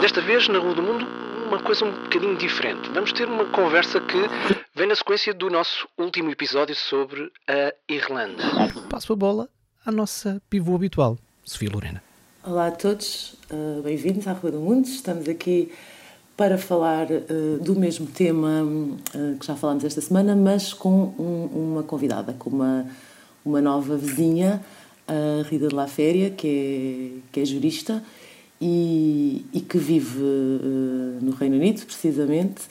Desta vez, na Rua do Mundo, uma coisa um bocadinho diferente. Vamos ter uma conversa que vem na sequência do nosso último episódio sobre a Irlanda. Passo a bola à nossa pivô habitual, Sofia Lorena. Olá a todos, uh, bem-vindos à Rua do Mundo. Estamos aqui para falar uh, do mesmo tema uh, que já falámos esta semana, mas com um, uma convidada, com uma, uma nova vizinha, a Rita de La Féria, que é, que é jurista e, e que vive uh, no Reino Unido, precisamente.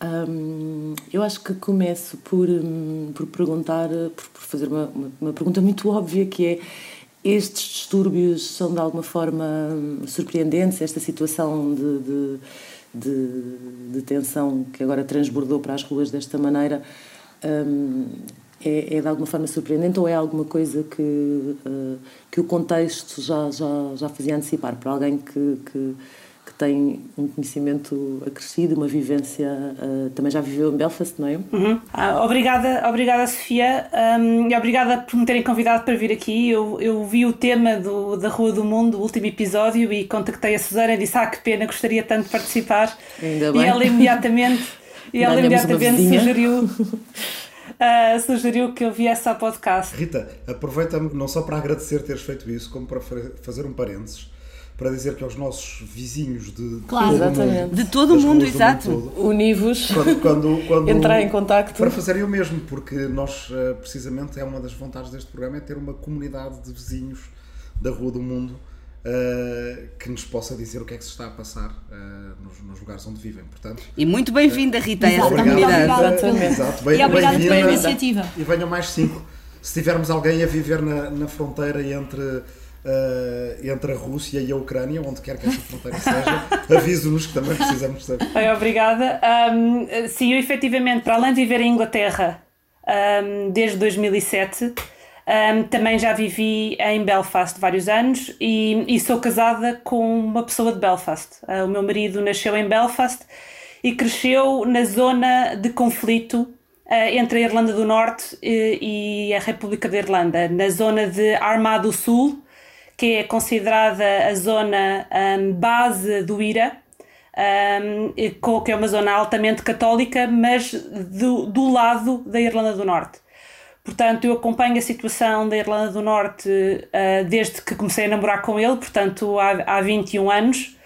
Um, eu acho que começo por, um, por perguntar, por, por fazer uma, uma, uma, pergunta muito óbvia que é estes distúrbios são de alguma forma hum, surpreendentes, esta situação de, de, de, de tensão que agora transbordou para as ruas desta maneira um, é, é, de alguma forma surpreendente ou é alguma coisa que, uh, que o contexto já, já, já fazia antecipar para alguém que, que, tem um conhecimento acrescido, uma vivência, uh, também já viveu em Belfast, não é? Uhum. Ah, obrigada, obrigada Sofia um, e obrigada por me terem convidado para vir aqui. Eu, eu vi o tema do, da Rua do Mundo, o último episódio, e contactei a Susana e disse: Ah, que pena, gostaria tanto de participar. Ainda bem. E ela imediatamente, e ela imediatamente sugeriu. uh, sugeriu que eu viesse ao podcast. Rita, aproveita-me não só para agradecer teres feito isso, como para fazer um parênteses para dizer que aos nossos vizinhos de, claro, todo exatamente. Mundo, de todo o mundo, exato. Univos, quando, quando, quando, entrar em contacto. Para fazerem o mesmo, porque nós, eh, precisamente, é uma das vontades deste programa, é ter uma comunidade de vizinhos da Rua do Mundo uh, que nos possa dizer o que é que se está a passar uh, nos, nos, lugares onde vivem. Portanto, e muito bem-vinda, Rita, a essa comunidade. Exato, bem, e obrigado pela iniciativa. E venham mais cinco. Se tivermos alguém a viver na, na fronteira entre, uh, entre a Rússia e a Ucrânia, onde quer que essa fronteira seja, aviso-nos que também precisamos saber. Bem, obrigada. Um, sim, eu efetivamente, para além de viver em Inglaterra um, desde 2007, um, também já vivi em Belfast vários anos e, e, sou casada com uma pessoa de Belfast. Uh, o meu marido nasceu em Belfast e cresceu na zona de conflito uh, entre a Irlanda do Norte e, e, a República da Irlanda, na zona de Armagh do Sul, que é considerada a zona um, base do IRA. Um, que é uma zona altamente católica, mas do, do lado da Irlanda do Norte. Portanto, eu acompanho a situação da Irlanda do Norte uh, desde que comecei a namorar com ele, portanto, há, há 21 anos.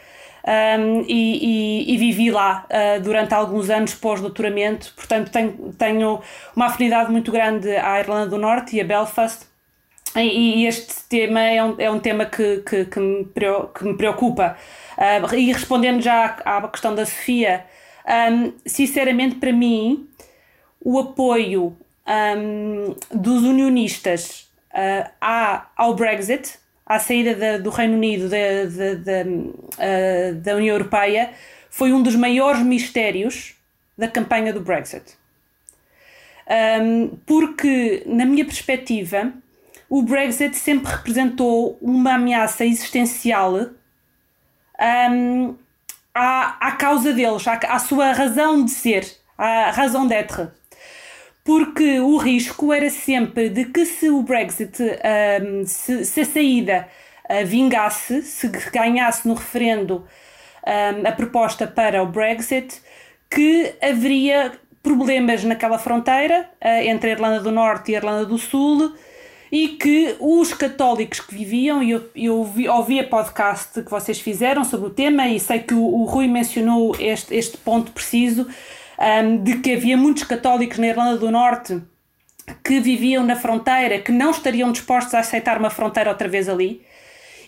Um, e, e, e, vivi lá uh, durante alguns anos pós-doutoramento, portanto tenho, tenho uma afinidade muito grande à Irlanda do Norte e a Belfast, e, este tema é um, é um tema que, que, que, me, preocupa. Uh, e respondendo já à, à questão da Sofia, um, sinceramente, para mim, o apoio um, dos unionistas uh, ao Brexit, à saída da, do Reino Unido da, da, da, uh, da União Europeia, foi um dos maiores mistérios da campanha do Brexit. Um, porque, na minha perspectiva, o Brexit sempre representou uma ameaça existencial um, à, à causa deles, à, à sua razão de ser, à razão d'être. Porque o risco era sempre de que se o Brexit, um, se, se, a saída uh, vingasse, se ganhasse no referendo um, a proposta para o Brexit, que haveria problemas naquela fronteira uh, entre a Irlanda do Norte e a Irlanda do Sul e que os católicos que viviam, e eu, eu ouvi, ouvi a podcast que vocês fizeram sobre o tema e sei que o, o Rui mencionou este, este ponto preciso, um, de que havia muitos católicos na Irlanda do Norte que viviam na fronteira, que não estariam dispostos a aceitar uma fronteira outra vez ali.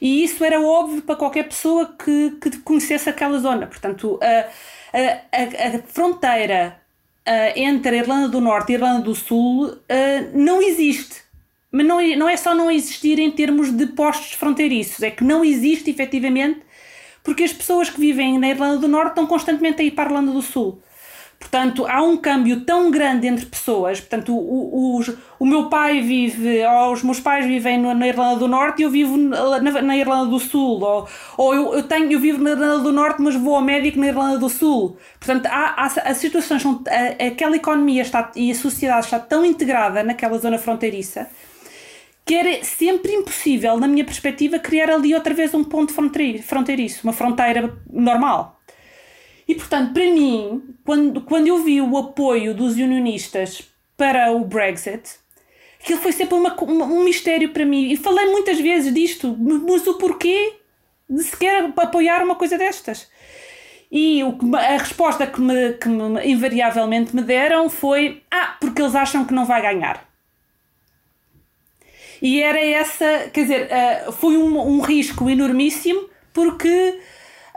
E isso era óbvio para qualquer pessoa que, que conhecesse aquela zona. Portanto, a, a, a fronteira entre a Irlanda do Norte e a Irlanda do Sul não existe. Mas não, não é só não existir em termos de postos fronteiriços, é que não existe efetivamente porque as pessoas que vivem na Irlanda do Norte estão constantemente a ir para a Irlanda do Sul. Portanto, há um câmbio tão grande entre pessoas. Portanto, o, o, o meu pai vive, ou os meus pais vivem na Irlanda do Norte e eu vivo na, na Irlanda do Sul. Ou, ou eu, eu, tenho, eu vivo na Irlanda do Norte, mas vou ao médico na Irlanda do Sul. Portanto, há, há as situações, são, a, aquela economia está, e a sociedade está tão integrada naquela zona fronteiriça que era sempre impossível, na minha perspectiva, criar ali outra vez um ponto fronteiriço, uma fronteira normal. E portanto, para mim, quando, quando eu vi o apoio dos unionistas para o Brexit, aquilo foi sempre uma, um mistério para mim. E falei muitas vezes disto, mas o porquê de sequer apoiar uma coisa destas? E o, a resposta que, me, que me, invariavelmente me deram foi: Ah, porque eles acham que não vai ganhar. E era essa, quer dizer, uh, foi um, um risco enormíssimo porque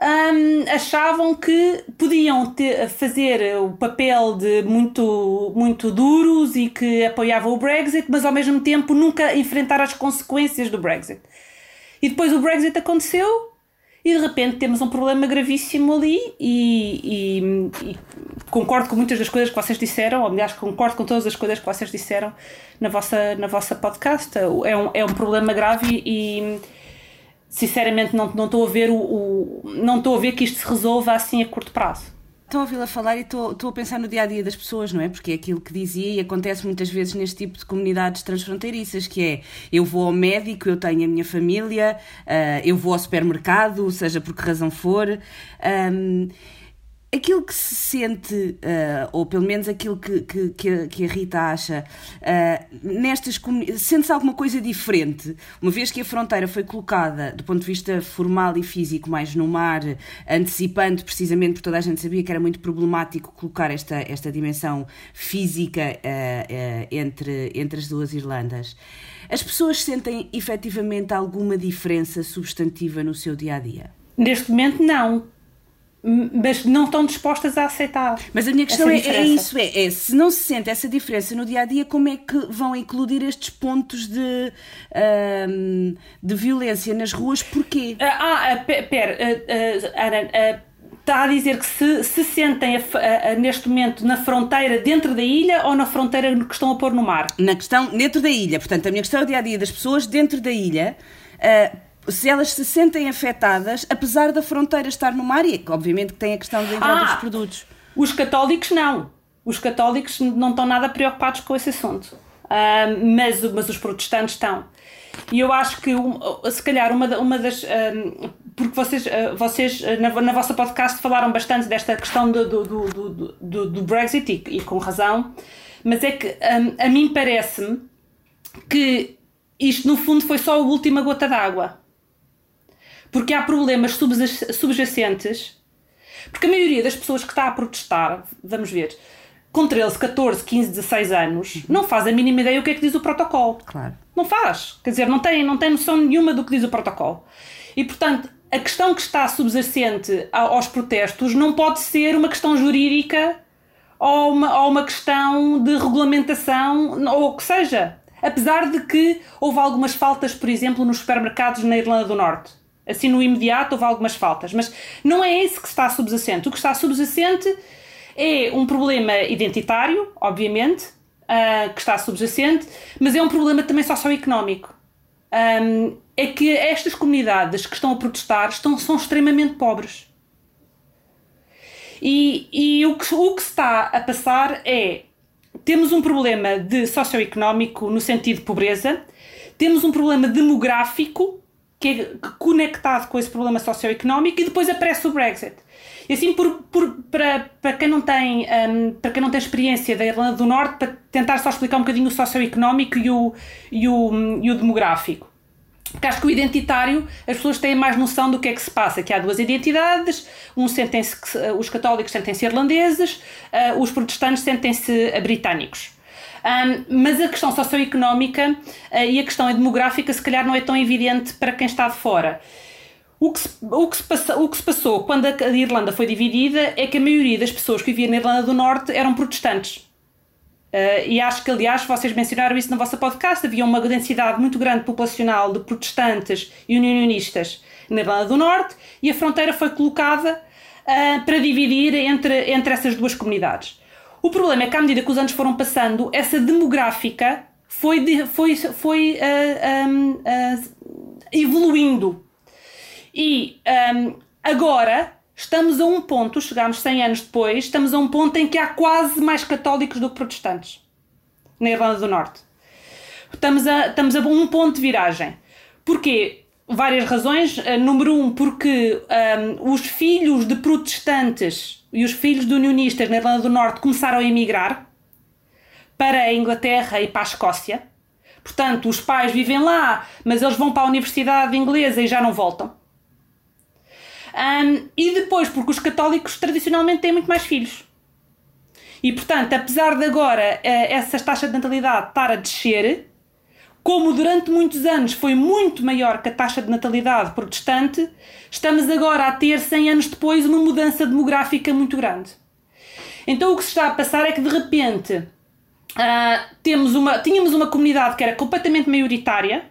um, achavam que podiam ter, fazer o papel de muito, muito duros e que apoiavam o Brexit, mas ao mesmo tempo nunca enfrentar as consequências do Brexit. E depois o Brexit aconteceu e de repente temos um problema gravíssimo ali e, e, e, concordo com muitas das coisas que vocês disseram, ou aliás concordo com todas as coisas que vocês disseram na vossa, na vossa podcast. É um, é um problema grave e, sinceramente não, não estou a ver o, o, não estou a ver que isto se resolva assim a curto prazo. Estou a ouvi-la falar e estou, estou a pensar no dia a dia das pessoas, não é? Porque é aquilo que dizia e acontece muitas vezes neste tipo de comunidades transfronteiriças, que é eu vou ao médico, eu tenho a minha família, uh, eu vou ao supermercado, seja por que razão for. Um, aquilo que se sente, uh, ou pelo menos aquilo que, que, que a Rita acha, uh, nestas comunidades, sente-se alguma coisa diferente, uma vez que a fronteira foi colocada do ponto de vista formal e físico mais no mar, antecipando precisamente porque toda a gente sabia que era muito problemático colocar esta, esta dimensão física uh, entre, entre as duas Irlandas. As pessoas sentem efetivamente alguma diferença substantiva no seu dia a dia? Neste momento, não mas não estão dispostas a aceitar. Mas a minha questão é, é, isso: é, é, se não se sente essa diferença no dia a dia, como é que vão incluir estes pontos de, um, de violência nas ruas? Porquê? Ah, ah pera, Ana. Está a dizer que se, se sentem a, a, a, neste momento na fronteira dentro da ilha ou na fronteira que estão a pôr no mar? Na questão dentro da ilha. Portanto, a minha questão é o dia a dia das pessoas dentro da ilha. Uh, se elas se sentem afetadas, apesar da fronteira estar no mar, e obviamente que tem a questão da entrada ah, dos produtos. Os católicos não. Os católicos não estão nada preocupados com esse assunto. Uh, mas, mas os protestantes estão. E eu acho que, se calhar, uma, uma das. Uh, porque vocês, uh, vocês na, na vossa podcast falaram bastante desta questão do, do, do, do, do Brexit, e, e, com razão, mas é que um, a mim parece-me que isto, no fundo, foi só a última gota d'água porque há problemas subjacentes. Porque a maioria das pessoas que está a protestar, vamos ver, com 13, 14, 15, 16 anos, não faz a mínima ideia o que é que diz o protocolo. Claro. Não faz. Quer dizer, não tem, não tem noção nenhuma do que diz o protocolo. E, portanto, a questão que está subjacente aos protestos não pode ser uma questão jurídica ou uma, ou uma questão de regulamentação ou o que seja. Apesar de que houve algumas faltas, por exemplo, nos supermercados na Irlanda do Norte Assim, no imediato, houve algumas faltas. Mas não é esse que está subjacente. O que está subjacente é um problema identitário, obviamente, uh, que está subjacente, mas é um problema também socioeconómico. Um, é que estas comunidades que estão a protestar estão, são extremamente pobres. E, e o, que, o que está a passar é temos um problema de socioeconómico no sentido de pobreza, temos um problema demográfico que é conectado com esse problema socioeconómico e depois aparece o Brexit. E assim, por, por, para, para, quem não tem, um, para quem não tem experiência da Irlanda do Norte, para tentar só explicar um bocadinho o socioeconómico e o, e o, e o demográfico. Porque acho que o identitário, as pessoas têm mais noção do que é que se passa, que há duas identidades, um sentem-se, os católicos sentem-se irlandeses, uh, os protestantes sentem-se britânicos. Um, mas a questão socioeconómica uh, e a questão demográfica, se calhar, não é tão evidente para quem está de fora. O que, se, o, que se passa, o que se passou quando a, Irlanda foi dividida é que a maioria das pessoas que viviam na Irlanda do Norte eram protestantes. Uh, e acho que, aliás, vocês mencionaram isso na vossa podcast, havia uma densidade muito grande populacional de protestantes e unionistas na Irlanda do Norte e a fronteira foi colocada uh, para dividir entre, entre essas duas comunidades. O problema é que, à medida que os anos foram passando, essa demográfica foi, foi, foi uh, uh, evoluindo. E um, agora estamos a um ponto, chegamos 100 anos depois, estamos a um ponto em que há quase mais católicos do que protestantes na Irlanda do Norte. Estamos a, estamos a um ponto de viragem. Porquê? Várias razões. Número um, porque um, os filhos de protestantes e os filhos de unionistas na Irlanda do Norte começaram a emigrar para a Inglaterra e para a Escócia. Portanto, os pais vivem lá, mas eles vão para a Universidade Inglesa e já não voltam. Um, e depois, porque os católicos tradicionalmente têm muito mais filhos. E portanto, apesar de agora uh, essa taxa de natalidade estar a descer, como durante muitos anos foi muito maior que a taxa de natalidade protestante, estamos agora a ter, 100 anos depois, uma mudança demográfica muito grande. Então o que se está a passar é que de repente uh, temos uma, tínhamos uma comunidade que era completamente maioritária,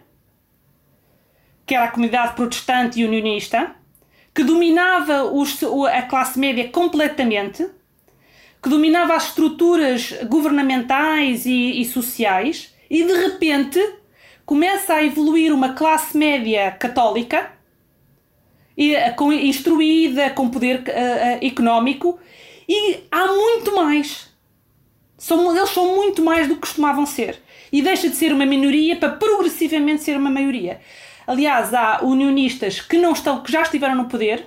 que era a comunidade protestante e unionista, que dominava os, a classe média completamente, que dominava as estruturas governamentais e, e sociais, e de repente começa a evoluir uma classe média católica eh, instruída, com poder uh, económico e há muito mais. São, eles são muito mais do que costumavam ser. E deixa de ser uma minoria para progressivamente ser uma maioria. Aliás, há unionistas que, não estão, que já estiveram no poder,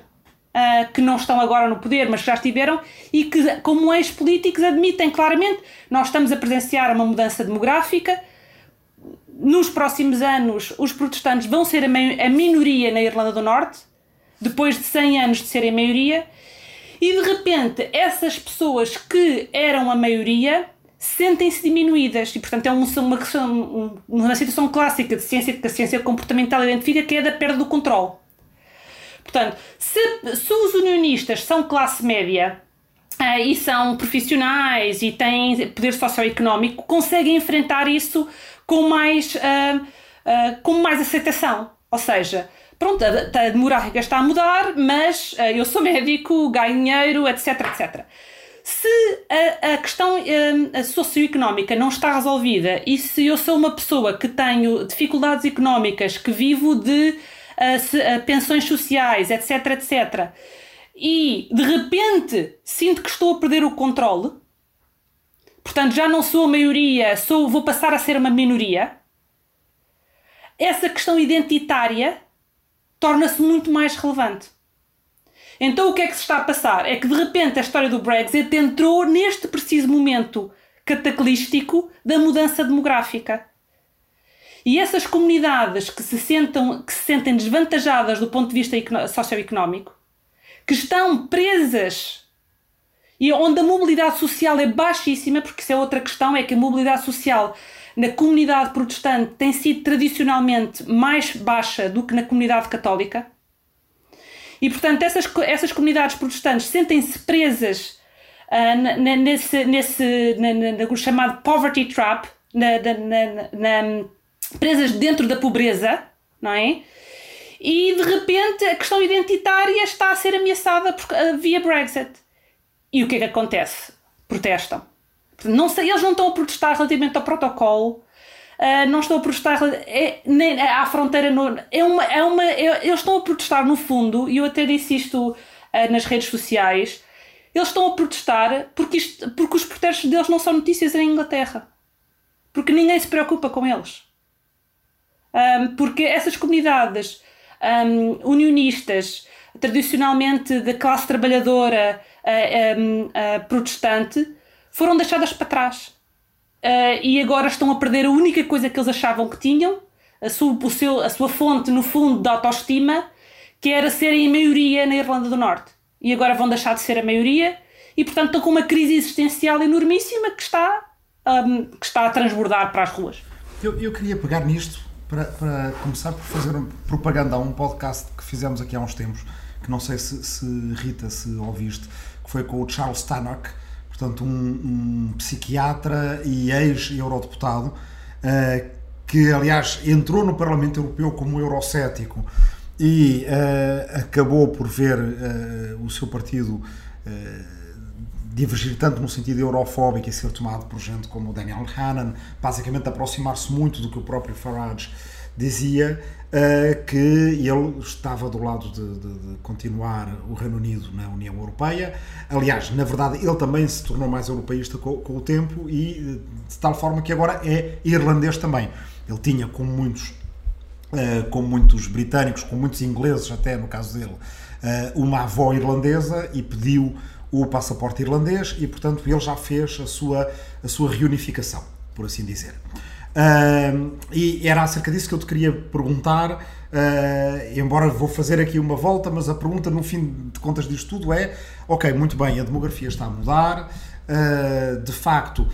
uh, que não estão agora no poder, mas que já estiveram, e que, como ex-políticos, admitem claramente nós estamos a presenciar uma mudança demográfica, nos próximos anos os protestantes vão ser a, minoria na Irlanda do Norte, depois de 100 anos de serem maioria, e de repente essas pessoas que eram a maioria sentem-se diminuídas e portanto é uma, uma, uma situação clássica de ciência que a ciência comportamental identifica que é da perda do controle. Portanto, se, se os unionistas são classe média uh, e são profissionais e têm poder socioeconómico, conseguem enfrentar isso com mais, uh, uh, com mais aceitação. Ou seja, pronto, a, a demográfica está a mudar, mas eu sou médico, ganho dinheiro, etc, etc. Se a, a questão a socioeconómica não está resolvida e se eu sou uma pessoa que tenho dificuldades económicas, que vivo de se, pensões sociais, etc, etc, e de repente sinto que estou a perder o controle, portanto já não sou a maioria, sou, vou passar a ser uma minoria, essa questão identitária torna-se muito mais relevante. Então o que é que se está a passar? É que de repente a história do Brexit entrou neste preciso momento cataclístico da mudança demográfica. E essas comunidades que se, sentam, que se sentem desvantajadas do ponto de vista socioeconómico, que estão presas e onde a mobilidade social é baixíssima, porque isso é outra questão, é que a mobilidade social na comunidade protestante tem sido tradicionalmente mais baixa do que na comunidade católica. E, portanto, essas, essas comunidades protestantes sentem-se presas uh, nesse, nesse na, na, na, chamado poverty trap, na, presas dentro da pobreza, não é? E, de repente, a questão identitária está a ser ameaçada por, uh, via Brexit. E o que é que acontece? Protestam. Não sei, eles não estão a protestar relativamente ao protocolo, uh, não estão a protestar é, nem à fronteira. No, é uma, é uma, é, eles estão a protestar no fundo, e eu até disse isto uh, nas redes sociais. Eles estão a protestar porque, isto, porque os protestos deles não são notícias em Inglaterra. Porque ninguém se preocupa com eles. Um, porque essas comunidades um, unionistas, tradicionalmente da classe trabalhadora uh, uh, protestante, foram deixadas para trás. Uh, e agora estão a perder a única coisa que eles achavam que tinham, a sua, o seu, a sua fonte, no fundo, de autoestima, que era serem a maioria na Irlanda do Norte. E agora vão deixar de ser a maioria e, portanto, estão com uma crise existencial enormíssima que está, um, que está a transbordar para as ruas. Eu, eu queria pegar nisto para, para começar por fazer propaganda a um podcast que fizemos aqui há uns tempos, que não sei se, se Rita, se ouviste, que foi com o Charles Tannock, portanto, um, um psiquiatra e ex-eurodeputado, uh, que aliás entrou no Parlamento Europeu como eurocético e uh, acabou por ver uh, o seu partido divergir tanto no sentido eurofóbico e ser tomado por gente como o Daniel Hannan, basicamente aproximar-se muito do que o próprio Farage dizia, uh, que ele estava do lado de, de, de, continuar o Reino Unido na União Europeia. Aliás, na verdade, ele também se tornou mais europeísta com, com o tempo e de tal forma que agora é irlandês também. Ele tinha, como muitos, uh, muitos britânicos, como muitos ingleses, até no caso dele, uh, uma avó irlandesa e pediu o passaporte irlandês e, portanto, ele já fez a sua, a sua reunificação, por assim dizer. Uh, e era acerca disso que eu te queria perguntar, uh, embora vou fazer aqui uma volta, mas a pergunta no fim de contas disto tudo é: ok, muito bem, a demografia está a mudar, uh, de facto,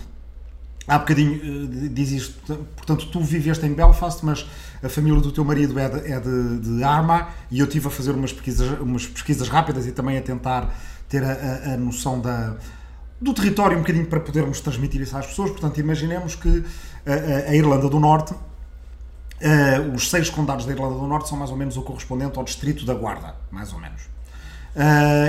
há bocadinho diz isto, portanto, tu viveste em Belfast, mas a família do teu marido é de, é de, de Arma e eu estive a fazer umas pesquisas, umas pesquisas rápidas e também a tentar ter a, a, a noção da, do território um bocadinho para podermos transmitir isso às pessoas. Portanto, imaginemos que a, a Irlanda do Norte, uh, os seis condados da Irlanda do Norte são mais ou menos o correspondente ao distrito da Guarda, mais ou menos.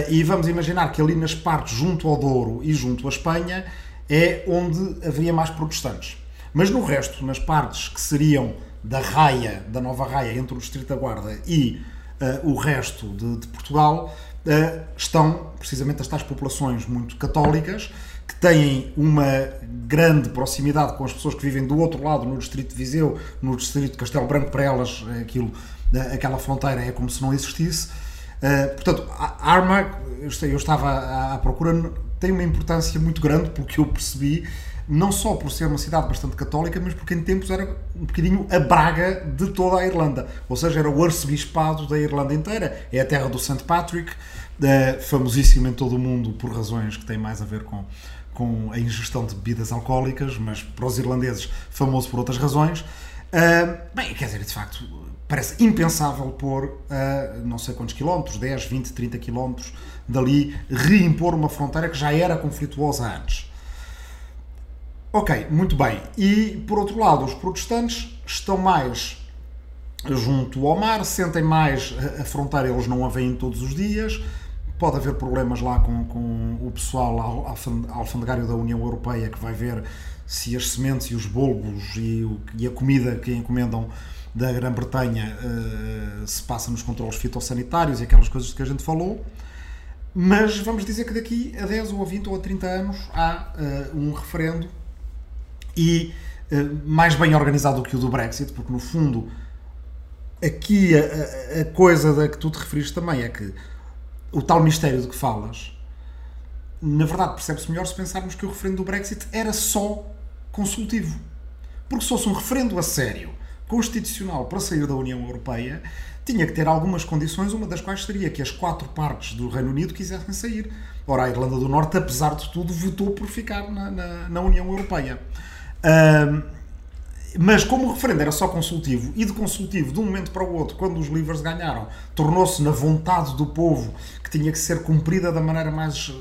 E vamos imaginar que ali nas partes junto ao Douro e junto à Espanha é onde haveria mais protestantes. Mas no resto, nas partes que seriam da raia, da nova raia entre o distrito da Guarda e uh, o resto de, de Portugal, uh, estão precisamente as tais populações muito católicas que têm uma grande proximidade com as pessoas que vivem do outro lado, no distrito de Viseu, no distrito de Castelo Branco, para elas aquilo, aquela fronteira é como se não existisse. Uh, portanto, a Arma, eu estava à procura, tem uma importância muito grande, porque eu percebi, não só por ser uma cidade bastante católica, mas porque em tempos era um bocadinho a Braga de toda a Irlanda. Ou seja, era o arcebispado da Irlanda inteira. É a terra do St. Patrick, uh, famosíssimo em todo o mundo por razões que têm mais a ver com, com a ingestão de bebidas alcoólicas, mas para os irlandeses famoso por outras razões. Uh, bem, quer dizer, de facto, parece impensável pôr uh, não sei quantos quilómetros, 10, 20, 30 quilómetros dali, reimpor uma fronteira que já era conflituosa antes. Ok, muito bem. E, por outro lado, os protestantes estão mais junto ao mar, sentem mais a fronteira, eles não a veem todos os dias, Pode haver problemas lá com, com o pessoal alfandegário da União Europeia que vai ver se as sementes e os bulbos e, e a comida que encomendam da Grã-Bretanha uh, se passa nos controles fitossanitários e aquelas coisas que a gente falou. Mas vamos dizer que daqui a 10 ou a 20 ou a 30 anos há uh, um referendo e uh, mais bem organizado do que o do Brexit, porque no fundo aqui a, a coisa da que tu te referiste também é que o tal mistério de que falas, na verdade percebe-se melhor se pensarmos que o referendo do Brexit era só consultivo. Porque se fosse um referendo a sério, constitucional para sair da União Europeia, tinha que ter algumas condições, uma das quais seria que as quatro partes do Reino Unido quisessem sair. Ora, a Irlanda do Norte, apesar de tudo, votou por ficar na, na, na União Europeia. Mas como o referendo era só consultivo, e de consultivo, de um momento para o outro, quando os Livres ganharam, tornou-se na vontade do povo que tinha que ser cumprida da maneira mais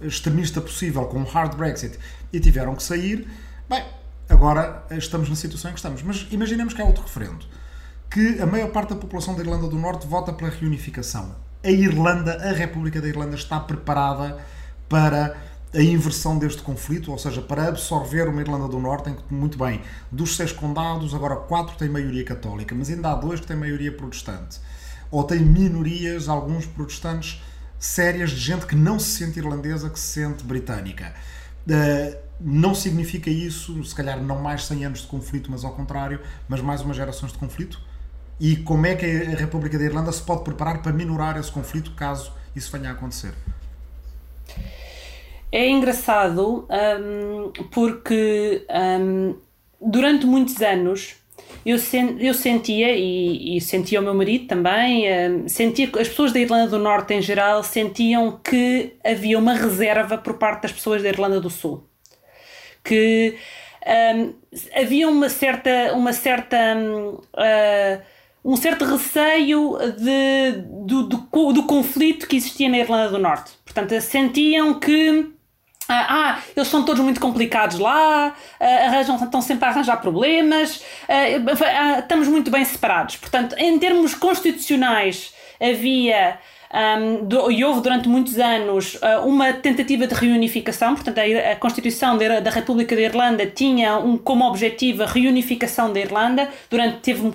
eh, extremista possível, com um hard Brexit, e tiveram que sair, bem, agora estamos na situação em que estamos. Mas imaginemos que há outro referendo, que a maior parte da população da Irlanda do Norte vota pela reunificação. A Irlanda, a República da Irlanda, está preparada para a inversão deste conflito, ou seja, para absorver uma Irlanda do Norte em que, muito bem, dos seis condados, agora quatro têm maioria católica, mas ainda há dois que têm maioria protestante. Ou têm minorias, alguns protestantes, sérias, de gente que não se sente irlandesa, que se sente britânica. Uh, não significa isso, se calhar, não mais 100 anos de conflito, mas ao contrário, mas mais umas gerações de conflito? E como é que a República da Irlanda se pode preparar para minorar esse conflito caso isso venha a acontecer? É engraçado um, porque um, durante muitos anos eu, sen eu sentia, e, e, sentia o meu marido também, um, sentia que as pessoas da Irlanda do Norte em geral sentiam que havia uma reserva por parte das pessoas da Irlanda do Sul. Que hum, havia uma certa. Uma certa uh, um certo receio de, do, do, do conflito que existia na Irlanda do Norte. Portanto, sentiam que ah, ah, eles são todos muito complicados lá, ah, arranjam, estão sempre a arranjar problemas, ah, estamos muito bem separados. Portanto, em termos constitucionais, havia um, do, e houve durante muitos anos uma tentativa de reunificação, portanto, a, a Constituição da, da, República da Irlanda tinha um, como objetivo a reunificação da Irlanda, durante, teve,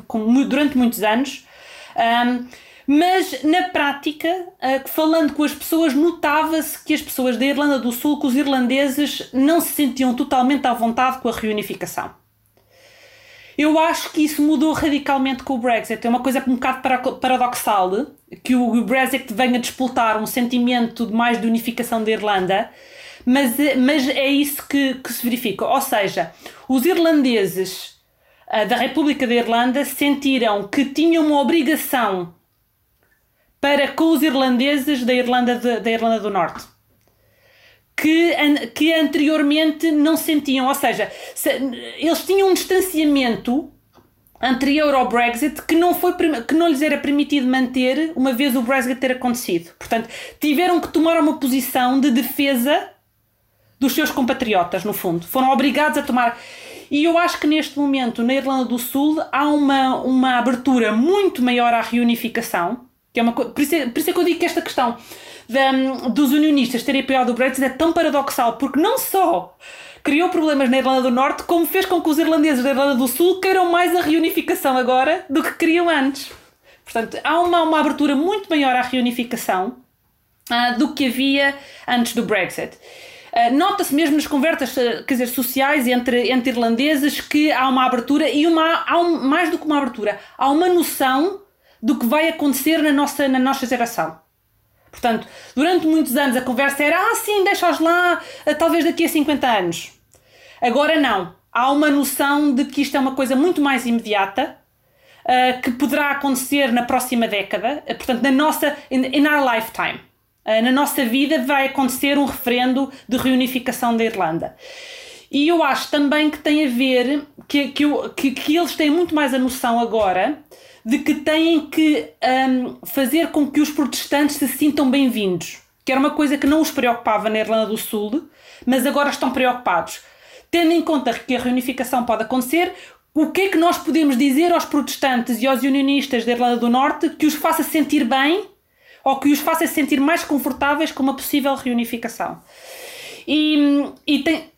durante muitos anos. Um, mas na prática, falando com as pessoas, notava-se que as pessoas da Irlanda do Sul, que os irlandeses, não se sentiam totalmente à vontade com a reunificação. Eu acho que isso mudou radicalmente com o Brexit. É uma coisa um bocado paradoxal que o Brexit venha disputar um sentimento de mais de unificação da Irlanda, mas, mas é isso que, que se verifica. Ou seja, os irlandeses uh, da República da Irlanda sentiram que tinham uma obrigação para com os irlandeses da Irlanda, de, da Irlanda do Norte. Que, que anteriormente não sentiam, ou seja, se, eles tinham um distanciamento anterior ao Brexit que não, foi, que não lhes era permitido manter uma vez o Brexit ter acontecido. Portanto, tiveram que tomar uma posição de defesa dos seus compatriotas, no fundo. Foram obrigados a tomar. E eu acho que neste momento, na Irlanda do Sul, há uma, uma abertura muito maior à reunificação que é uma por, isso é, por isso é que eu digo que esta questão dos unionistas terem apoiado o Brexit é tão paradoxal, porque não só criou problemas na Irlanda do Norte, como fez com que os irlandeses da Irlanda do Sul queiram mais a reunificação agora do que queriam antes. Portanto, há uma, uma abertura muito maior à reunificação uh, do que havia antes do Brexit. Uh, Nota-se mesmo nas conversas uh, quer dizer, sociais entre, entre irlandeses que há uma abertura e uma, há um, mais do que uma abertura, há uma noção do que vai acontecer na nossa, na nossa geração. Portanto, durante muitos anos a conversa era ah, sim, deixa-os lá, eh, talvez daqui a 50 anos. Agora não. Há uma noção de que isto é uma coisa muito mais imediata, uh, que poderá acontecer na próxima década, uh, portanto, na nossa, in, in our lifetime. Uh, na nossa vida vai acontecer um referendo de reunificação da Irlanda. E eu acho também que tem a ver, que, que, que, que eles têm muito mais a noção agora de que têm que um, fazer com que os protestantes se sintam bem-vindos, que era uma coisa que não os preocupava na Irlanda do Sul, mas agora estão preocupados. Tendo em conta que a reunificação pode acontecer, o que é que nós podemos dizer aos protestantes e aos unionistas da Irlanda do Norte que os faça sentir bem ou que os faça sentir mais confortáveis com uma possível reunificação? E, e tem,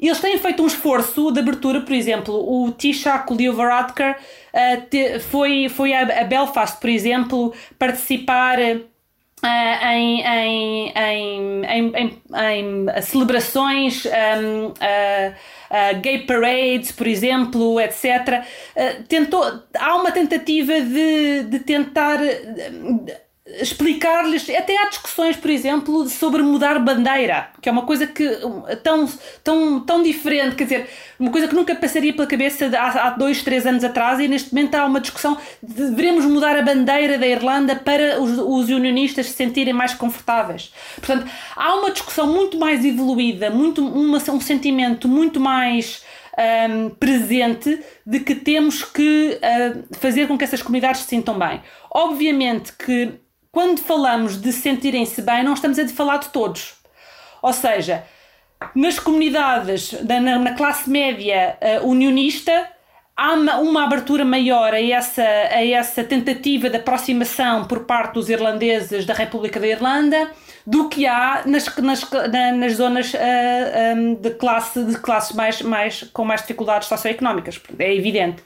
eles têm feito um esforço de abertura, por exemplo, o Taoiseach Leo Varadkar uh, te, foi, foi a, a, Belfast, por exemplo, participar uh, em, em, em, em, celebrações, um, uh, gay parades, por exemplo, etc. tentou, há uma tentativa de, de tentar explicar-lhes, até há discussões, por exemplo, sobre mudar bandeira, que é uma coisa que tão, tão, tão diferente, quer dizer, uma coisa que nunca passaria pela cabeça há, há dois, três anos atrás, e neste momento há uma discussão de devemos mudar a bandeira da Irlanda para os, os unionistas se sentirem mais confortáveis. Portanto, há uma discussão muito mais evoluída, muito, uma, um sentimento muito mais um, presente de que temos que uh, fazer com que essas comunidades se sintam bem. Obviamente que quando falamos de sentirem-se bem, não estamos a falar de todos. Ou seja, nas comunidades, na, classe média uh, unionista, há uma, uma, abertura maior a essa, a essa tentativa de aproximação por parte dos irlandeses da República da Irlanda do que há nas, nas, nas zonas uh, eh, um, de classe de classes mais, mais, com mais dificuldades socioeconómicas. É evidente.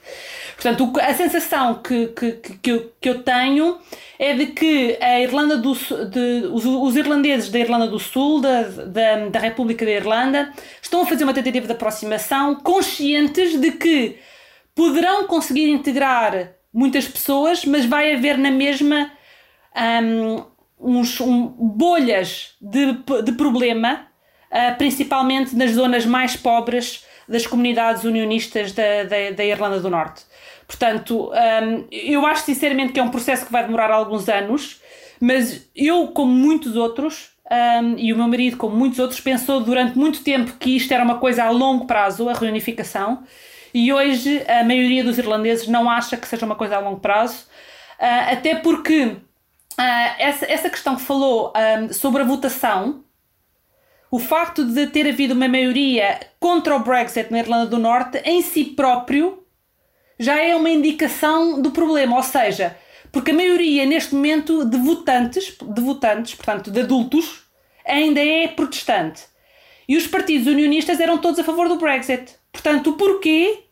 Portanto, a sensação que, que, que, eu, que eu tenho é de que a Irlanda do, de, os, os, irlandeses da Irlanda do Sul, da, da, da República da Irlanda, estão a fazer uma tentativa de aproximação, conscientes de que poderão conseguir integrar muitas pessoas, mas vai haver na mesma um, uns, um, bolhas de, de problema, uh, principalmente nas zonas mais pobres das comunidades unionistas da, da, da Irlanda do Norte. Portanto, um, eu acho sinceramente que é um processo que vai demorar alguns anos, mas eu, como muitos outros, um, e o meu marido, como muitos outros, pensou durante muito tempo que isto era uma coisa a longo prazo, a reunificação, e hoje a maioria dos irlandeses não acha que seja uma coisa a longo prazo, uh, até porque uh, essa, essa questão que falou um, sobre a votação, o facto de ter havido uma maioria contra o Brexit na Irlanda do Norte em si próprio já é uma indicação do problema, ou seja, porque a maioria neste momento de votantes, de votantes, portanto de adultos, ainda é protestante. E os partidos unionistas eram todos a favor do Brexit. Portanto, o porquê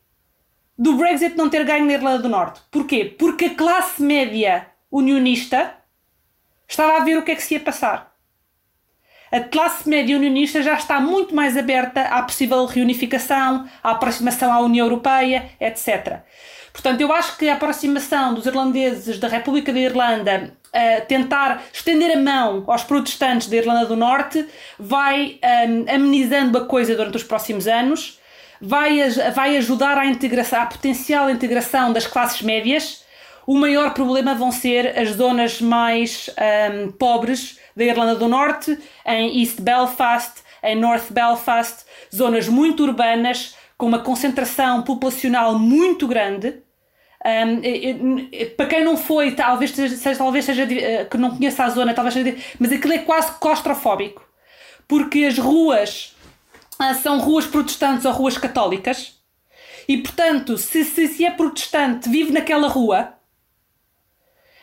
do Brexit não ter ganho na Irlanda do Norte? Porquê? Porque a classe média unionista estava a ver o que é que se ia passar. A classe média unionista já está muito mais aberta à possível reunificação, à aproximação à União Europeia, etc. Portanto, eu acho que a aproximação dos irlandeses da República da Irlanda a tentar estender a mão aos protestantes da Irlanda do Norte vai um, amenizando a coisa durante os próximos anos, vai, vai ajudar à integração, à potencial integração das classes médias. O maior problema vão ser as zonas mais um, pobres da Irlanda do Norte, em East Belfast, em North Belfast, zonas muito urbanas, com uma concentração populacional muito grande. Um, para quem não foi, talvez seja, talvez seja eh, que não conheça a zona, talvez seja, mas aquilo é quase claustrofóbico, porque as ruas ah, são ruas protestantes ou ruas católicas, e portanto, se, se, se é protestante, vive naquela rua,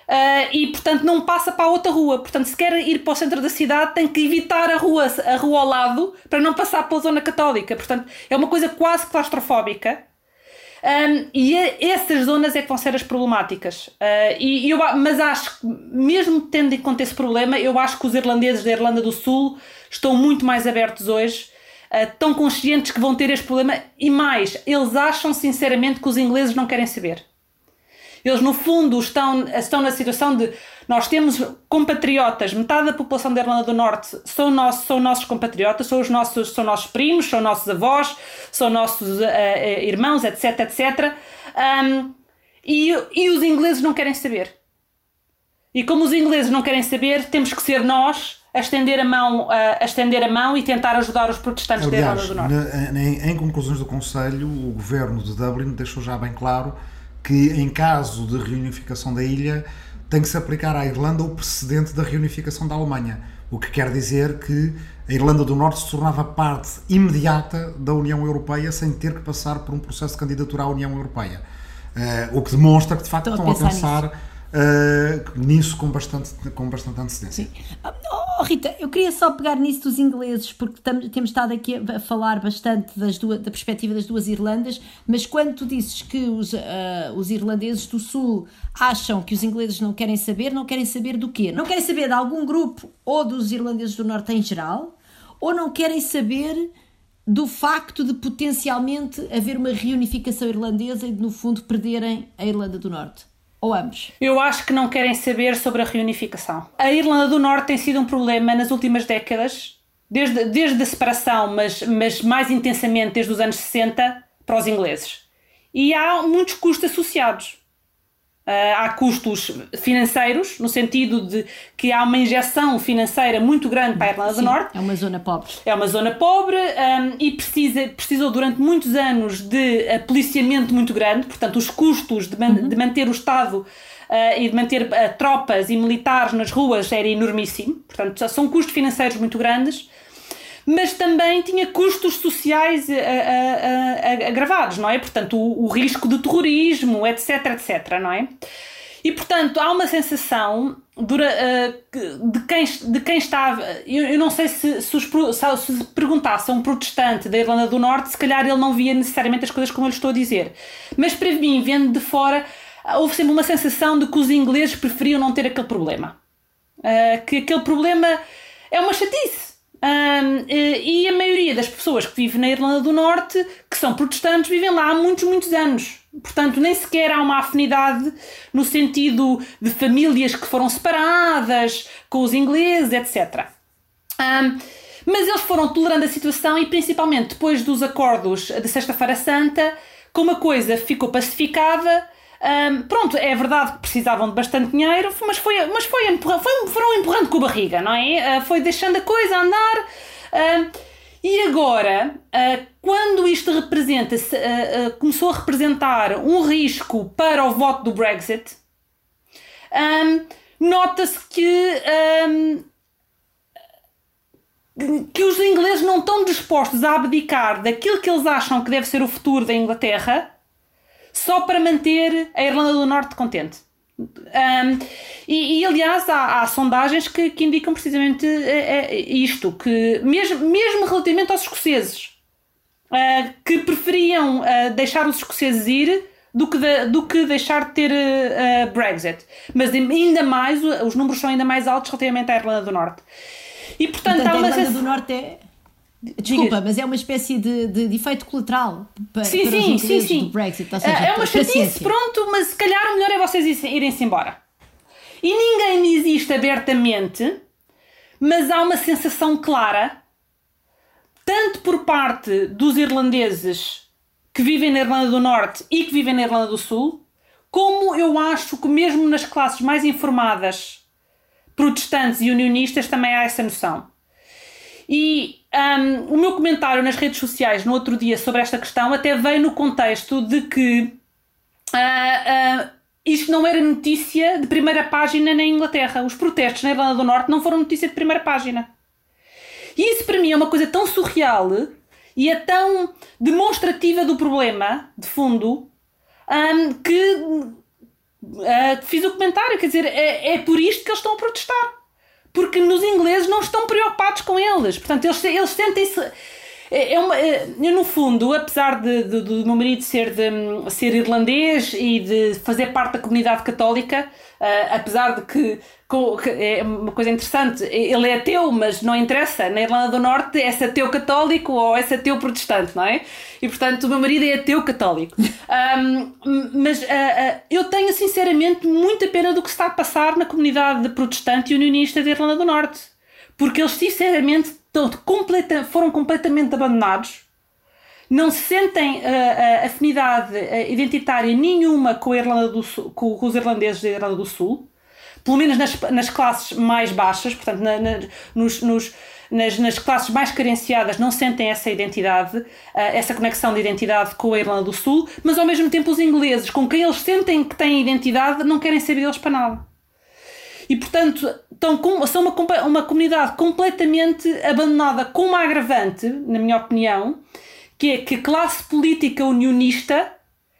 Uh, e portanto não passa para a outra rua. Portanto, se quer ir para o centro da cidade, tem que evitar a rua, a rua ao lado para não passar pela zona católica. Portanto, é uma coisa quase claustrofóbica. Um, e é, essas zonas é que vão ser as problemáticas. Uh, e, eu, mas acho que, mesmo tendo em conta esse problema, eu acho que os irlandeses da Irlanda do Sul estão muito mais abertos hoje, uh, tão conscientes que vão ter este problema. E mais, eles acham sinceramente que os ingleses não querem saber. Eles, no fundo, estão, estão na situação de nós temos compatriotas, metade da população da Irlanda do Norte são, nossos, são nossos compatriotas, são, os nossos, são nossos primos, são nossos avós, são nossos uh, uh, irmãos, etc, etc. Um, e, e os ingleses não querem saber. E como os ingleses não querem saber, temos que ser nós a estender a mão, a estender a mão e tentar ajudar os protestantes Aliás, da Irlanda do Norte. Na, em, em conclusões do Conselho, o governo de Dublin deixou já bem claro que, em caso de reunificação da ilha, tem que se aplicar à Irlanda o precedente da reunificação da Alemanha. O que quer dizer que a Irlanda do Norte se tornava parte imediata da União Europeia sem ter que passar por um processo de candidatura à União Europeia. Uh, o que demonstra que, de facto, Estou estão a pensar. A pensar uh, nisso com bastante, com bastante antecedência. Sim. Oh, Rita, eu queria só pegar nisso dos ingleses, porque tam, temos estado aqui a, falar bastante das duas, da perspectiva das duas Irlandas, mas quando tu dizes que os, uh, os irlandeses do Sul acham que os ingleses não querem saber, não querem saber do quê? Não querem saber de algum grupo ou dos irlandeses do Norte em geral, ou não querem saber do facto de potencialmente haver uma reunificação irlandesa e de, no fundo, perderem a Irlanda do Norte? Ou ambos? Eu acho que não querem saber sobre a reunificação. A Irlanda do Norte tem sido um problema nas últimas décadas, desde, desde a separação, mas, mas mais intensamente desde os anos 60, para os ingleses. E há muitos custos associados. Uh, há custos financeiros, no sentido de que há uma injeção financeira muito grande para a Irlanda Sim, do Norte. É uma zona pobre. É uma zona pobre um, e precisa, precisou durante muitos anos de uh, policiamento muito grande, portanto, os custos de, man uhum. de manter o Estado uh, e de manter tropas e militares nas ruas era enormíssimo. Portanto, são custos financeiros muito grandes mas também tinha custos sociais eh, eh, eh, agravados, não é? Portanto, o, o risco de terrorismo, etc, etc, não é? E portanto há uma sensação de, quem, de quem. Eu, não sei se, se, os, se perguntasse a um protestante da Irlanda do Norte, se calhar ele não via necessariamente as coisas como eu lhe estou a dizer. Mas para mim, vendo de fora, houve sempre uma sensação de que os ingleses preferiam não ter aquele problema. que aquele problema é uma chatice um, e a maioria das pessoas que vivem na Irlanda do Norte, que são protestantes, vivem lá há muitos, muitos anos. Portanto, nem sequer há uma afinidade no sentido de famílias que foram separadas com os ingleses, etc. Um, mas eles foram tolerando a situação e, principalmente depois dos acordos de Sexta-feira Santa, como a coisa ficou pacificada, um, pronto, é verdade que precisavam de bastante dinheiro, mas, foi, mas foi, foi foram empurrando com a barriga, não é? Uh, foi deixando a coisa andar. Uh, e agora, uh, quando isto representa, começou a representar um risco para o voto do Brexit, um, nota-se que um, que os ingleses não estão dispostos a abdicar daquilo que eles acham que deve ser o futuro da Inglaterra só para manter a Irlanda do Norte contente. Um, e, e, aliás, há, há sondagens que, que, indicam precisamente é, é isto: que mesmo, mesmo relativamente aos escoceses, uh, que preferiam uh, deixar os escoceses ir do que, de, do que deixar de ter uh, Brexit. Mas ainda mais, os números são ainda mais altos relativamente à Irlanda do Norte. E portanto, portanto há uma a Irlanda do Norte é. Desculpa, mas é uma espécie de, de, de efeito colateral para, sim, para sim, sim, sim. do Brexit. Seja, é uma chatice, pronto, mas se calhar o melhor é vocês irem-se embora. E ninguém diz isto abertamente, mas há uma sensação clara, tanto por parte dos irlandeses que vivem na Irlanda do Norte e que vivem na Irlanda do Sul, como eu acho que mesmo nas classes mais informadas protestantes e unionistas também há essa noção. E um, o meu comentário nas redes sociais no outro dia sobre esta questão até veio no contexto de que uh, uh, isto não era notícia de primeira página na Inglaterra. Os protestos na Irlanda do Norte não foram notícia de primeira página. E isso para mim é uma coisa tão surreal e é tão demonstrativa do problema, de fundo, um, que uh, fiz o comentário. Quer dizer, é, é por isto que eles estão a protestar porque nos ingleses não estão preocupados com eles. Portanto, eles, eles sentem-se. É, é uma, é, eu, no fundo, apesar de, de, do meu marido ser, de, ser irlandês e de fazer parte da comunidade católica, uh, apesar de que com, é uma coisa interessante, ele é ateu, mas não interessa. Na Irlanda do Norte é ateu católico ou é ateu protestante, não é? E portanto o meu marido é ateu católico. Um, mas uh, uh, eu tenho sinceramente muita pena do que está a passar na comunidade protestante e unionista da Irlanda do Norte. Porque eles sinceramente estão completa, foram completamente abandonados não se sentem uh, afinidade identitária nenhuma com, Sul, com os irlandeses da Irlanda do Sul pelo menos nas, nas classes mais baixas, portanto, na, na, nos, nos nas, nas, classes mais carenciadas não sentem essa identidade, uh, essa conexão de identidade com a Irlanda do Sul, mas ao mesmo tempo os ingleses, com quem eles sentem que têm identidade, não querem saber deles para nada. E portanto estão com, são uma, uma comunidade completamente abandonada, com uma agravante, na minha opinião, que é que a classe política unionista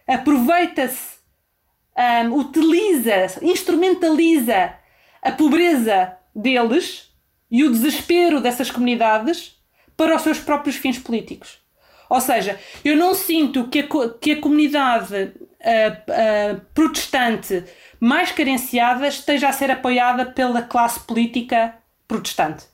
aproveita-se um, utiliza, instrumentaliza a pobreza deles e o desespero dessas comunidades para os seus próprios fins políticos. Ou seja, eu não sinto que a, que a comunidade uh, uh, protestante mais carenciada esteja a ser apoiada pela classe política protestante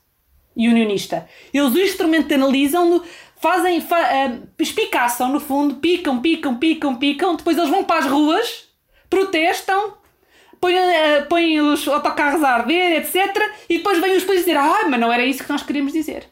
e unionista. Eles o instrumentalizam, fazem, fa, uh, espicaçam no fundo, picam, picam, picam, picam, depois eles vão para as ruas protestam, põem, uh, põem os autocarros a arder, etc. E depois vêm os polícias dizer: Ah, mas não era isso que nós queríamos dizer.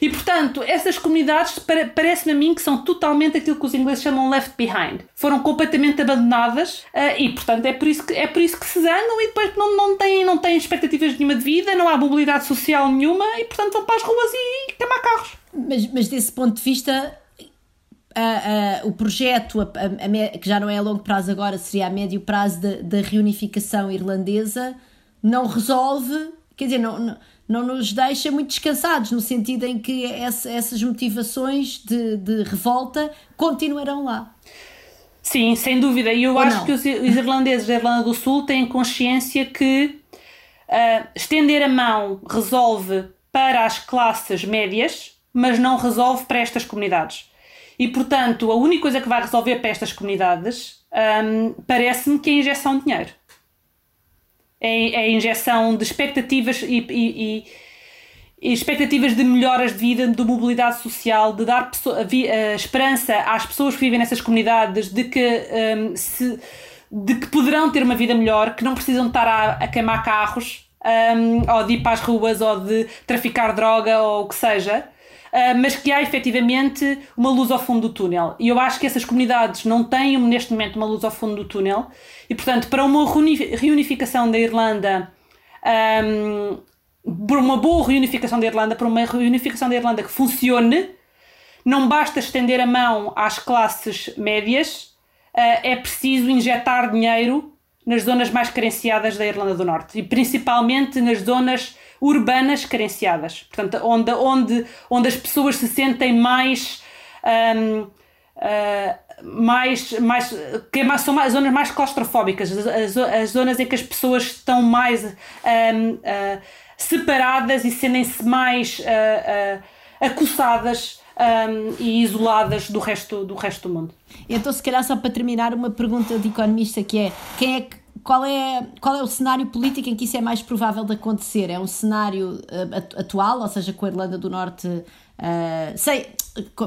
E portanto, essas comunidades parece-me a mim que são totalmente aquilo que os ingleses chamam left behind. Foram completamente abandonadas uh, e, portanto, é por isso que, é por isso que se zangam e depois não, não, têm, não têm expectativas nenhuma de vida, não há mobilidade social nenhuma e, portanto, vão para as ruas e queimar carros. Mas, mas desse ponto de vista, a, a, o projeto, a, que já não é a longo prazo agora, seria a médio prazo da reunificação irlandesa, não resolve, quer dizer, não, não, não, nos deixa muito descansados, no sentido em que essa, essas motivações de, de, revolta continuarão lá. Sim, sem dúvida. E eu Ou acho não? que os, irlandeses da Irlanda do Sul têm consciência que uh, estender a mão resolve para as classes médias, mas não resolve para estas comunidades. E, portanto, a única coisa que vai resolver para estas comunidades um, parece-me que é a injeção de dinheiro. É, é a injeção de expectativas e, e, e, expectativas de melhoras de vida, de mobilidade social, de dar esperança às pessoas que vivem nessas comunidades de que, um, se, de que poderão ter uma vida melhor, que não precisam estar a, a queimar carros, um, ou de ir para as ruas, ou de traficar droga, ou o que seja. Ah, mas que há efetivamente uma luz ao fundo do túnel. E eu acho que essas comunidades não têm neste momento uma luz ao fundo do túnel, e portanto, para uma reunificação da Irlanda. Um, por uma boa reunificação da Irlanda, para uma reunificação da Irlanda que funcione, não basta estender a mão às classes médias, uh, é preciso injetar dinheiro nas zonas mais carenciadas da Irlanda do Norte e principalmente nas zonas urbanas carenciadas. Portanto, onde, onde, onde as pessoas se sentem mais. Um, uh, ah, mais, mais, que é são mais, zonas mais claustrofóbicas, as, as, zonas em que as pessoas estão mais um, uh, separadas e sentem-se mais uh, acossadas um, e isoladas do resto, do resto do mundo. Então, se calhar, só para terminar, uma pergunta de economista que é quem é que qual é, qual é o cenário político em que isso é mais provável de acontecer? É um cenário uh, atual, ou seja, com a Irlanda do Norte, uh, sei,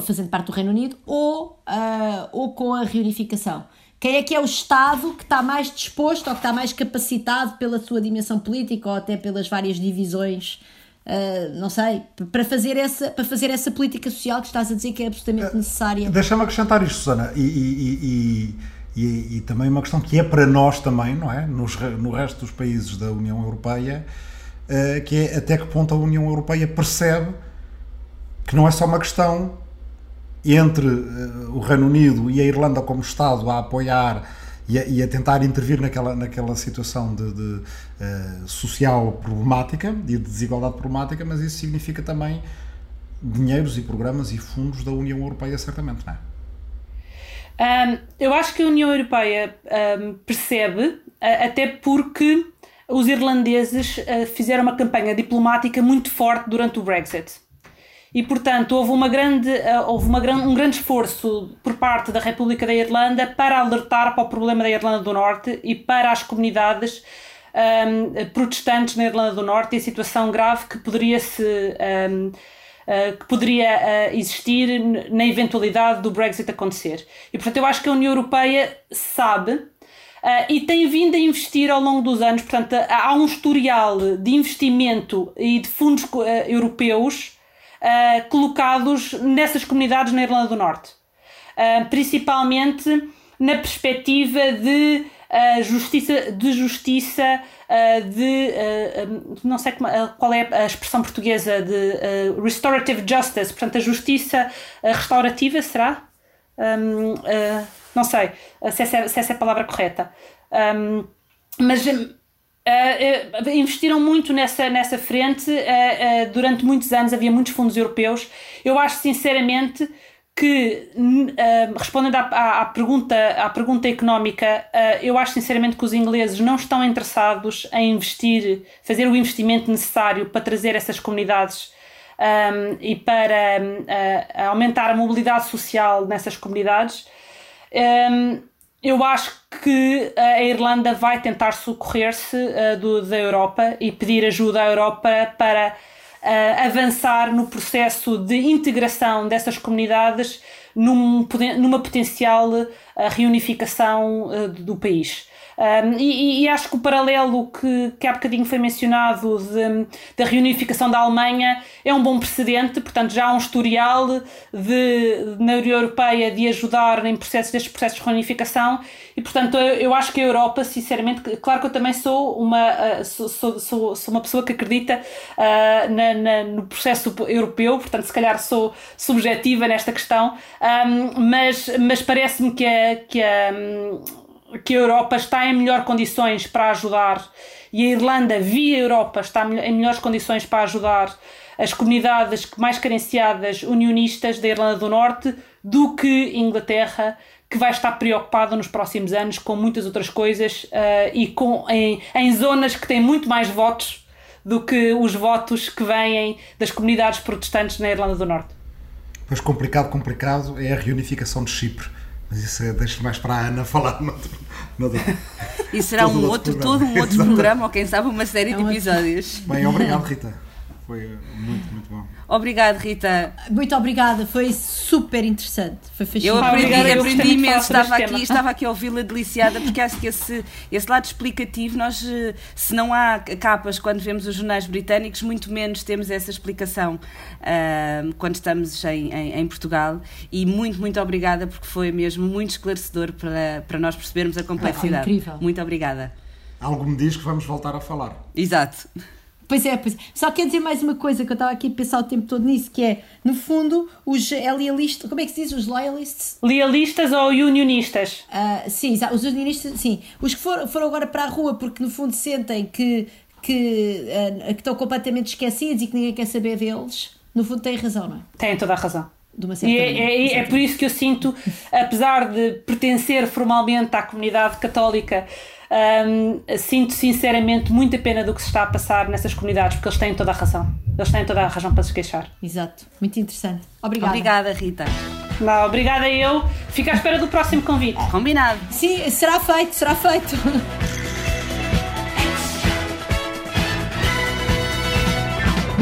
fazendo parte do Reino Unido, ou, uh, ou com a reunificação? Quem é que é o Estado que está mais disposto ou que está mais capacitado pela sua dimensão política ou até pelas várias divisões Uh, não sei, para fazer, essa, para fazer essa política social que estás a dizer que é absolutamente necessária. Deixa-me acrescentar isto, Susana, e, e, e, e, e, também uma questão que é para nós também, não é? Nos, no resto dos países da União Europeia, uh, que é até que ponto a União Europeia percebe que não é só uma questão entre uh, o Reino Unido e a Irlanda como Estado a apoiar e a, e a tentar intervir naquela, naquela situação de, de uh, social problemática e de desigualdade problemática, mas isso significa também dinheiros e programas e fundos da União Europeia, certamente, não é? Um, eu acho que a União Europeia um, percebe, até porque os irlandeses uh, fizeram uma campanha diplomática muito forte durante o Brexit. E, portanto, houve, uma grande, uh, houve uma, um grande esforço por parte da República da Irlanda para alertar para o problema da Irlanda do Norte e para as comunidades um, protestantes na Irlanda do Norte e a situação grave que poderia se. Uh, que poderia uh, existir na eventualidade do Brexit acontecer. E portanto eu acho que a União Europeia sabe uh, e tem vindo a investir ao longo dos anos, portanto há um historial de investimento e de fundos europeus colocados nessas comunidades na Irlanda do Norte. principalmente na perspectiva de uh, justiça, de justiça, uh, de uh, não sei como, qual é a expressão portuguesa de restorative justice, portanto a justiça restaurativa será? Um, não sei se essa, é, se essa é a palavra correta. Um, mas Uh, investiram muito nessa, nessa frente uh, uh, durante muitos anos, havia muitos fundos europeus. Eu acho sinceramente que, uh, respondendo à, à, à, pergunta, à pergunta económica, uh, eu acho sinceramente que os ingleses não estão interessados em investir, fazer o investimento necessário para trazer essas comunidades um, e para uh, aumentar a mobilidade social nessas comunidades. Um, eu acho que a Irlanda vai tentar socorrer-se da Europa e pedir ajuda à Europa para avançar no processo de integração dessas comunidades num, numa potencial uh, reunificação uh, do país. Um, e, e, acho que o paralelo que, que há bocadinho foi mencionado da reunificação da Alemanha é um bom precedente, portanto já há um historial de, na União Europeia de ajudar em processos, destes processos de reunificação e portanto eu, eu acho que a Europa, sinceramente, claro que eu também sou uma, uh, sou, sou, sou, sou, uma pessoa que acredita uh, na, na, no processo europeu, portanto se calhar sou subjetiva nesta questão, um, mas, mas parece-me que a, que a que a Europa está em melhores condições para ajudar e a Irlanda, via Europa, está em melhores condições para ajudar as comunidades mais carenciadas unionistas da Irlanda do Norte do que Inglaterra, que vai estar preocupada nos próximos anos com muitas outras coisas uh, e com, em, em zonas que têm muito mais votos do que os votos que vêm das comunidades protestantes na Irlanda do Norte. Pois complicado, complicado é a reunificação de Chipre mas isso é, deixo mais para a Ana falar noutro, noutro, Isso será um outro, outro todo um outro programa, ou quem sabe uma série é de episódios. Bem, obrigado Rita. Foi muito, muito bom. Obrigada, Rita. Muito obrigada, foi super interessante. Foi fascinante. Eu aprendi, obrigada, aprendi imenso, estava aqui, estava aqui a ouvi-la deliciada, porque acho que esse, esse lado explicativo, nós, eh, se não há capas quando vemos os jornais britânicos, muito menos temos essa explicação uh, quando estamos em, em, em, Portugal. E muito, muito obrigada, porque foi mesmo muito esclarecedor para, para nós percebermos a complexidade. Ah, foi incrível. Muito obrada. Algo me diz que vamos voltar a falar. Exato. Pois é, pois é. Só quer dizer mais uma coisa que eu estava aqui a pensar o tempo todo nisso, que é, no fundo, os lealistas, como é que se diz? Os loyalists? Lealistas ou unionistas? Uh, sim, os unionistas, sim. Os que foram, foram agora para a rua porque, no fundo, sentem que que, uh, que estão completamente esquecidos e que ninguém quer saber deles, no fundo tem razão, não é? Tem toda a razão. e é, é, é, por isso que eu sinto, apesar de pertencer formalmente à comunidade católica, um, sinto sinceramente muita pena do que se está a passar nessas comunidades, porque eles têm toda a razão. Eles têm toda a razão para se queixar. Exato, muito interessante. Obrigada. Obrigada, Rita. Não, obrigada eu. Fico à espera do próximo convite. Combinado. Sim, será feito, será feito.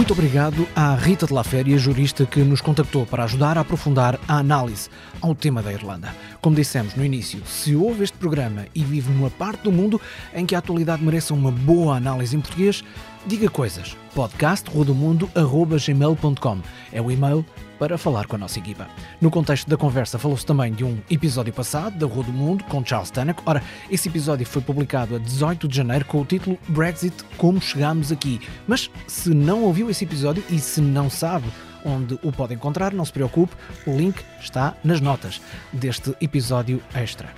Muito obrigado à Rita de La Féria, jurista que nos contactou para ajudar a aprofundar a análise ao tema da Irlanda. Como dissemos no início, se ouve este programa e vive numa parte do mundo em que a atualidade mereça uma boa análise em português, diga coisas. podcast.rodomundo.gmail.com é o e-mail para falar com a nossa equipa. No contexto da conversa falou-se também de um episódio passado da Rua do Mundo com Charles Tannock. Ora, esse episódio foi publicado a 18 de janeiro com o título Brexit Como Chegámos Aqui. Mas se não ouviu esse episódio e se não sabe onde o pode encontrar, não se preocupe, o link está nas notas deste episódio extra.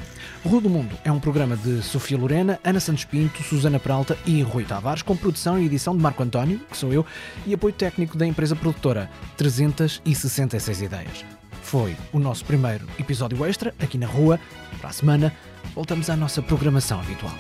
Rua do Mundo é um programa de Sofia Lorena, Ana Santos Pinto, Susana Peralta e Rui Tavares, com produção e edição de Marco António, que sou eu, e apoio técnico da empresa produtora 366 Ideias. Foi o nosso primeiro episódio extra aqui na rua. Para a semana, voltamos à nossa programação habitual.